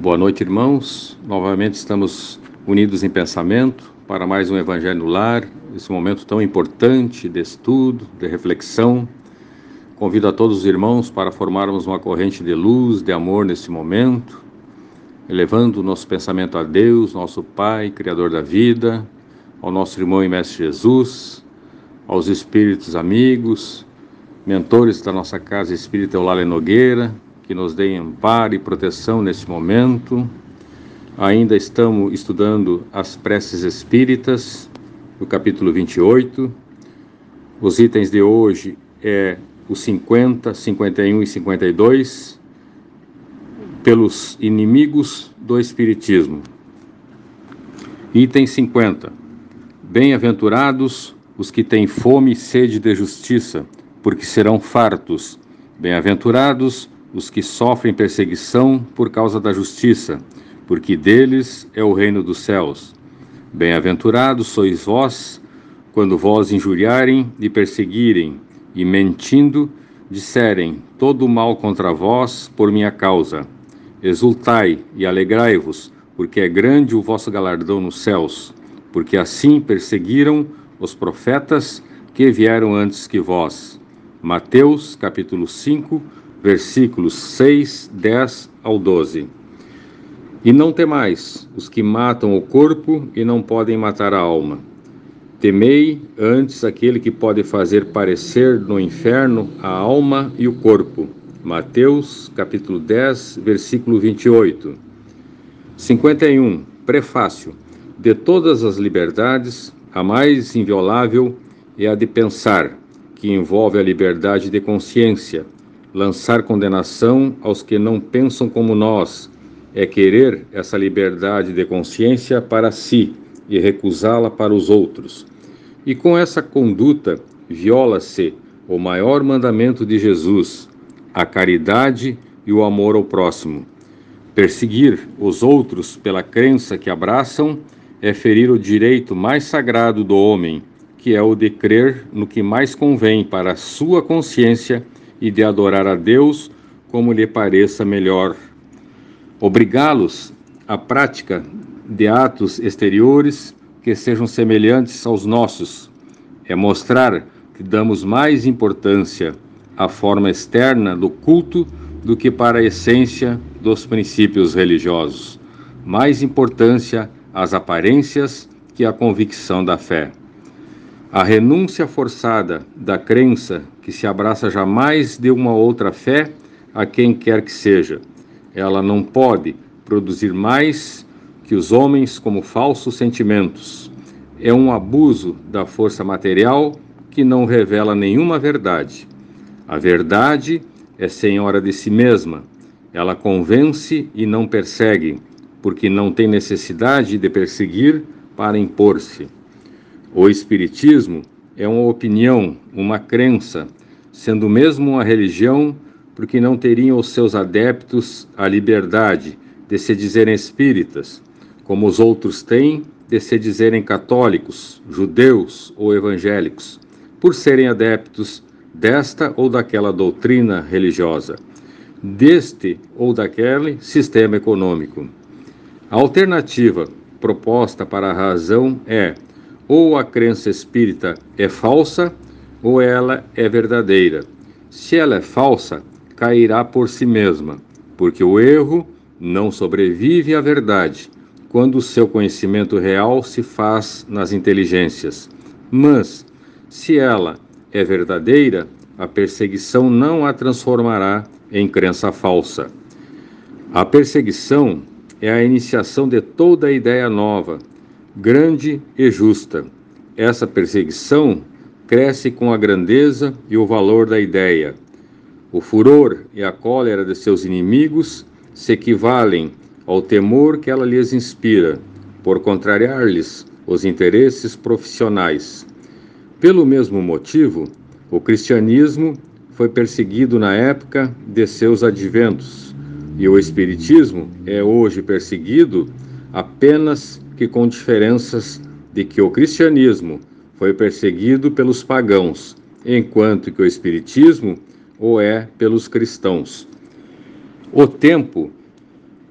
Boa noite, irmãos. Novamente estamos unidos em pensamento para mais um Evangelho no Lar, esse momento tão importante de estudo, de reflexão. Convido a todos os irmãos para formarmos uma corrente de luz, de amor nesse momento, elevando o nosso pensamento a Deus, nosso Pai, Criador da vida, ao nosso irmão e Mestre Jesus, aos espíritos amigos, mentores da nossa casa espírita Eulália Nogueira, que nos deem amparo e proteção nesse momento. Ainda estamos estudando as preces espíritas, no capítulo 28. Os itens de hoje é os 50, 51 e 52, pelos inimigos do Espiritismo. Item 50. Bem-aventurados os que têm fome e sede de justiça, porque serão fartos. Bem-aventurados os que sofrem perseguição por causa da justiça, porque deles é o reino dos céus. Bem-aventurados sois vós, quando vós injuriarem e perseguirem, e mentindo, disserem todo o mal contra vós por minha causa. Exultai e alegrai-vos, porque é grande o vosso galardão nos céus, porque assim perseguiram os profetas que vieram antes que vós. Mateus, capítulo 5, versículos 6, 10 ao 12. E não temais os que matam o corpo e não podem matar a alma. Temei antes aquele que pode fazer parecer no inferno a alma e o corpo. Mateus, capítulo 10, versículo 28. 51. Prefácio. De todas as liberdades, a mais inviolável é a de pensar, que envolve a liberdade de consciência, Lançar condenação aos que não pensam como nós é querer essa liberdade de consciência para si e recusá-la para os outros. E com essa conduta viola-se o maior mandamento de Jesus, a caridade e o amor ao próximo. Perseguir os outros pela crença que abraçam é ferir o direito mais sagrado do homem, que é o de crer no que mais convém para a sua consciência e de adorar a Deus como lhe pareça melhor. Obrigá-los à prática de atos exteriores que sejam semelhantes aos nossos é mostrar que damos mais importância à forma externa do culto do que para a essência dos princípios religiosos. Mais importância às aparências que à convicção da fé. A renúncia forçada da crença que se abraça jamais de uma outra fé a quem quer que seja. Ela não pode produzir mais que os homens como falsos sentimentos. É um abuso da força material que não revela nenhuma verdade. A verdade é senhora de si mesma. Ela convence e não persegue, porque não tem necessidade de perseguir para impor-se. O Espiritismo é uma opinião, uma crença, sendo mesmo uma religião, porque não teriam os seus adeptos a liberdade de se dizerem espíritas, como os outros têm de se dizerem católicos, judeus ou evangélicos, por serem adeptos desta ou daquela doutrina religiosa, deste ou daquele sistema econômico. A alternativa proposta para a razão é ou a crença espírita é falsa ou ela é verdadeira. Se ela é falsa, cairá por si mesma, porque o erro não sobrevive à verdade quando o seu conhecimento real se faz nas inteligências. Mas, se ela é verdadeira, a perseguição não a transformará em crença falsa. A perseguição é a iniciação de toda ideia nova, grande e justa. Essa perseguição cresce com a grandeza e o valor da ideia. O furor e a cólera de seus inimigos se equivalem ao temor que ela lhes inspira, por contrariar-lhes os interesses profissionais. Pelo mesmo motivo, o cristianismo foi perseguido na época de seus adventos, e o espiritismo é hoje perseguido apenas que com diferenças de que o cristianismo foi perseguido pelos pagãos, enquanto que o espiritismo o é pelos cristãos. O tempo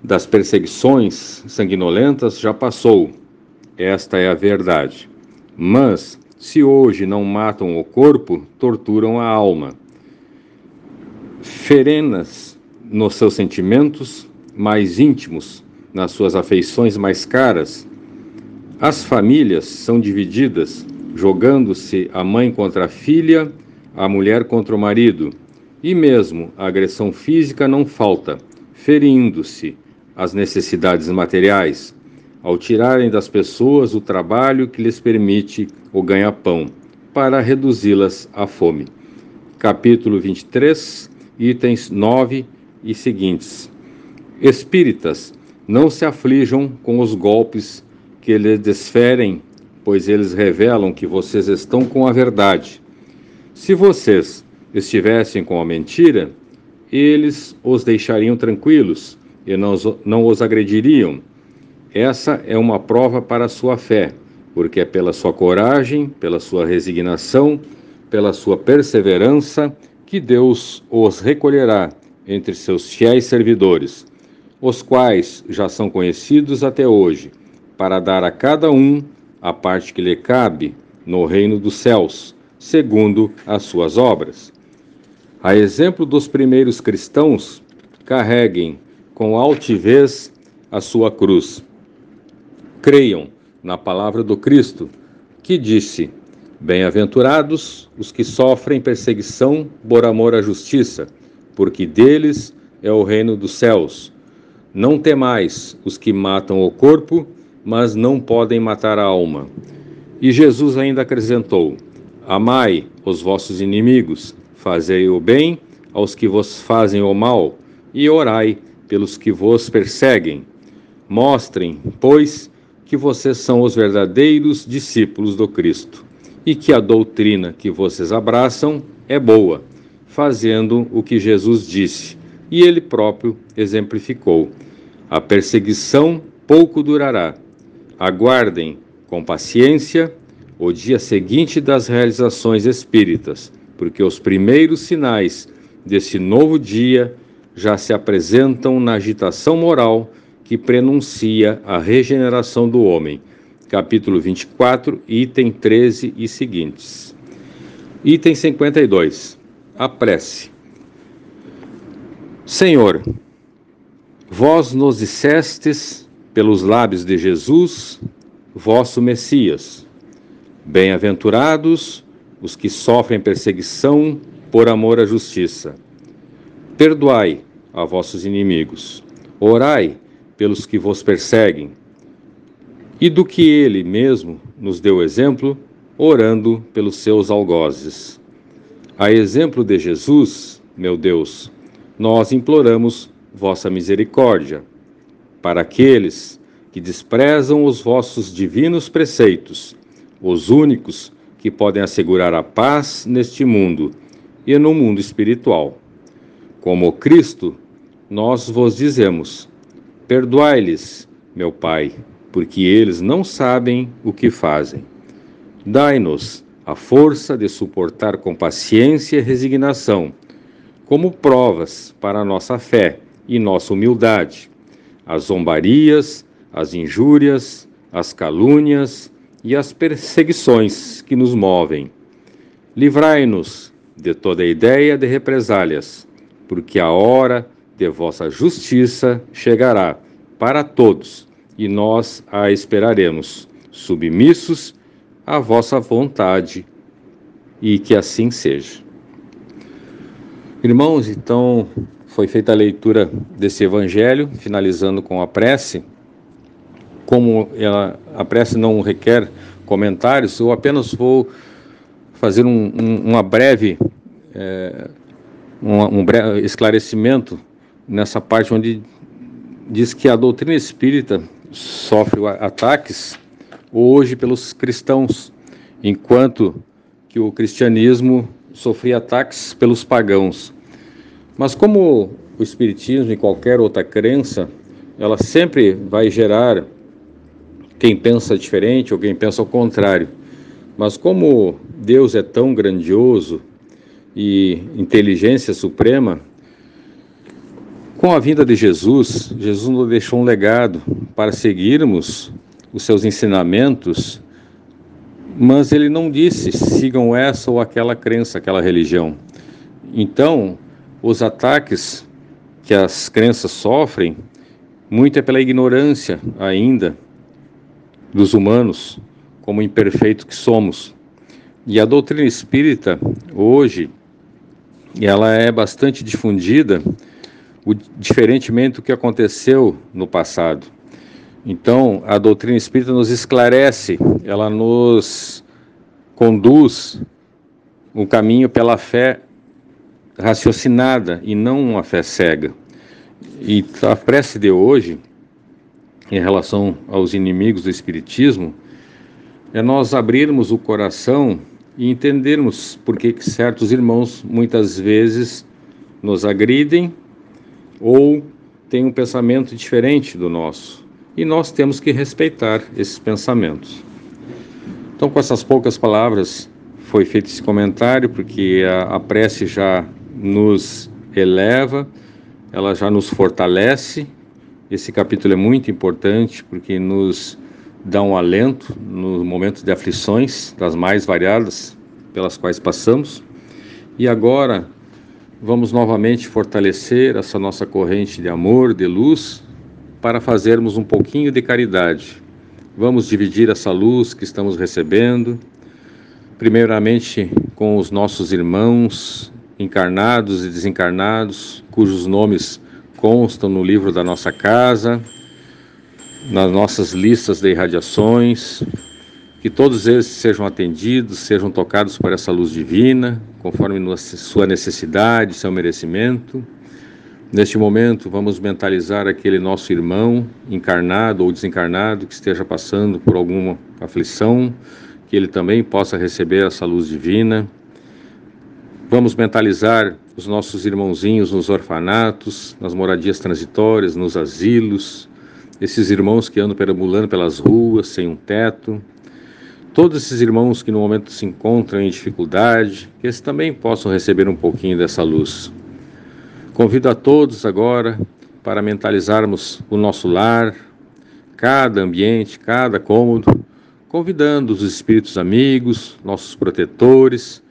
das perseguições sanguinolentas já passou. Esta é a verdade. Mas, se hoje não matam o corpo, torturam a alma. Ferenas nos seus sentimentos mais íntimos, nas suas afeições mais caras. As famílias são divididas, jogando-se a mãe contra a filha, a mulher contra o marido, e mesmo a agressão física não falta, ferindo-se as necessidades materiais, ao tirarem das pessoas o trabalho que lhes permite o ganha-pão, para reduzi-las à fome. Capítulo 23, itens 9 e seguintes. Espíritas, não se aflijam com os golpes que lhes desferem, pois eles revelam que vocês estão com a verdade. Se vocês estivessem com a mentira, eles os deixariam tranquilos e não não os agrediriam. Essa é uma prova para a sua fé, porque é pela sua coragem, pela sua resignação, pela sua perseverança que Deus os recolherá entre seus fiéis servidores, os quais já são conhecidos até hoje, para dar a cada um a parte que lhe cabe no reino dos céus, segundo as suas obras. A exemplo dos primeiros cristãos, carreguem com altivez a sua cruz. Creiam na palavra do Cristo, que disse: Bem-aventurados os que sofrem perseguição por amor à justiça, porque deles é o reino dos céus. Não temais os que matam o corpo, mas não podem matar a alma. E Jesus ainda acrescentou: Amai os vossos inimigos, fazei o bem aos que vos fazem o mal, e orai pelos que vos perseguem. Mostrem, pois, que vocês são os verdadeiros discípulos do Cristo e que a doutrina que vocês abraçam é boa, fazendo o que Jesus disse e ele próprio exemplificou. A perseguição pouco durará. Aguardem com paciência o dia seguinte das realizações espíritas, porque os primeiros sinais desse novo dia já se apresentam na agitação moral que prenuncia a regeneração do homem. Capítulo 24, item 13 e seguintes. Item 52. A prece. Senhor, vós nos dissestes pelos lábios de Jesus, vosso Messias. Bem-aventurados os que sofrem perseguição por amor à justiça. Perdoai a vossos inimigos. Orai pelos que vos perseguem. E do que ele mesmo nos deu exemplo, orando pelos seus algozes. A exemplo de Jesus, meu Deus, nós imploramos vossa misericórdia para aqueles que desprezam os vossos divinos preceitos, os únicos que podem assegurar a paz neste mundo e no mundo espiritual. Como Cristo, nós vos dizemos: perdoai-lhes, meu Pai, porque eles não sabem o que fazem. Dai-nos a força de suportar com paciência e resignação, como provas para nossa fé e nossa humildade, as zombarias, as injúrias, as calúnias e as perseguições que nos movem. Livrai-nos de toda ideia de represálias porque a hora de vossa justiça chegará para todos, e nós a esperaremos, submissos à vossa vontade, e que assim seja. Irmãos, então foi feita a leitura desse evangelho, finalizando com a prece. Como ela, a prece não requer comentários, eu apenas vou fazer um, um, uma breve é, um, um breve esclarecimento nessa parte onde diz que a doutrina espírita sofre ataques hoje pelos cristãos, enquanto que o cristianismo sofria ataques pelos pagãos. Mas como o espiritismo e qualquer outra crença, ela sempre vai gerar quem pensa diferente ou quem pensa ao contrário. Mas como Deus é tão grandioso e inteligência suprema, Com a vinda de Jesus, Jesus nos deixou um legado para seguirmos os seus ensinamentos, mas ele não disse sigam essa ou aquela crença, aquela religião. Então, os ataques que as crenças sofrem, muito é pela ignorância ainda dos humanos, como imperfeito que somos. E a doutrina espírita, hoje, ela é bastante difundida diferentemente do que aconteceu no passado. Então, a doutrina espírita nos esclarece, ela nos conduz o um caminho pela fé raciocinada e não uma fé cega. E a prece de hoje, em relação aos inimigos do Espiritismo, é nós abrirmos o coração e entendermos por que certos irmãos muitas vezes nos agridem ou tem um pensamento diferente do nosso. E nós temos que respeitar esses pensamentos. Então, com essas poucas palavras, foi feito esse comentário, porque a, a prece já nos eleva, ela já nos fortalece. Esse capítulo é muito importante, porque nos dá um alento nos momentos de aflições, das mais variadas pelas quais passamos. E agora, vamos novamente fortalecer essa nossa corrente de amor, de luz, para fazermos um pouquinho de caridade. Vamos dividir essa luz que estamos recebendo, primeiramente com os nossos irmãos encarnados e desencarnados, cujos nomes constam no livro da nossa casa, nas nossas listas de irradiações, que todos eles sejam atendidos, sejam tocados por essa luz divina, conforme sua necessidade, seu merecimento. Neste momento, vamos mentalizar aquele nosso irmão, encarnado ou desencarnado, que esteja passando por alguma aflição, que ele também possa receber essa luz divina. Vamos mentalizar os nossos irmãozinhos nos orfanatos, nas moradias transitórias, nos asilos, esses irmãos que andam perambulando pelas ruas sem um teto, todos esses irmãos que no momento se encontram em dificuldade, que eles também possam receber um pouquinho dessa luz. Convido a todos agora para mentalizarmos o nosso lar, cada ambiente, cada cômodo, convidando os espíritos amigos, nossos protetores,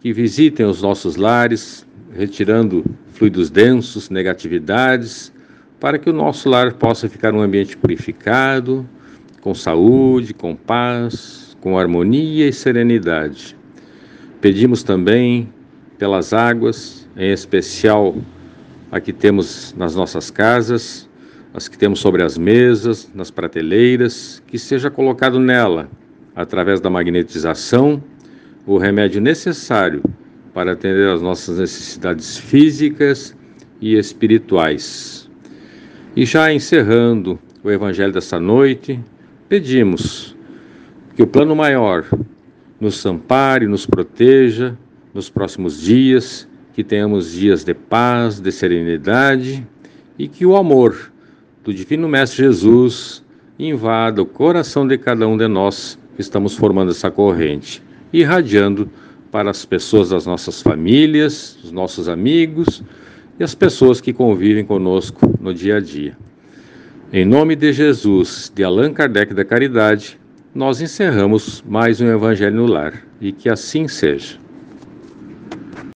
que visitem os nossos lares, retirando fluidos densos, negatividades, para que o nosso lar possa ficar um ambiente purificado, com saúde, com paz, com harmonia e serenidade. Pedimos também pelas águas, em especial a que temos nas nossas casas, as que temos sobre as mesas, nas prateleiras, que seja colocado nela, através da magnetização, o remédio necessário para atender às nossas necessidades físicas e espirituais. E já encerrando o evangelho dessa noite, pedimos que o plano maior nos ampare, nos proteja nos próximos dias, que tenhamos dias de paz, de serenidade e que o amor do Divino Mestre Jesus invada o coração de cada um de nós que estamos formando essa corrente, irradiando para as pessoas das nossas famílias, os nossos amigos e as pessoas que convivem conosco no dia a dia. Em nome de Jesus, de Allan Kardec da Caridade, nós encerramos mais um Evangelho no Lar e que assim seja.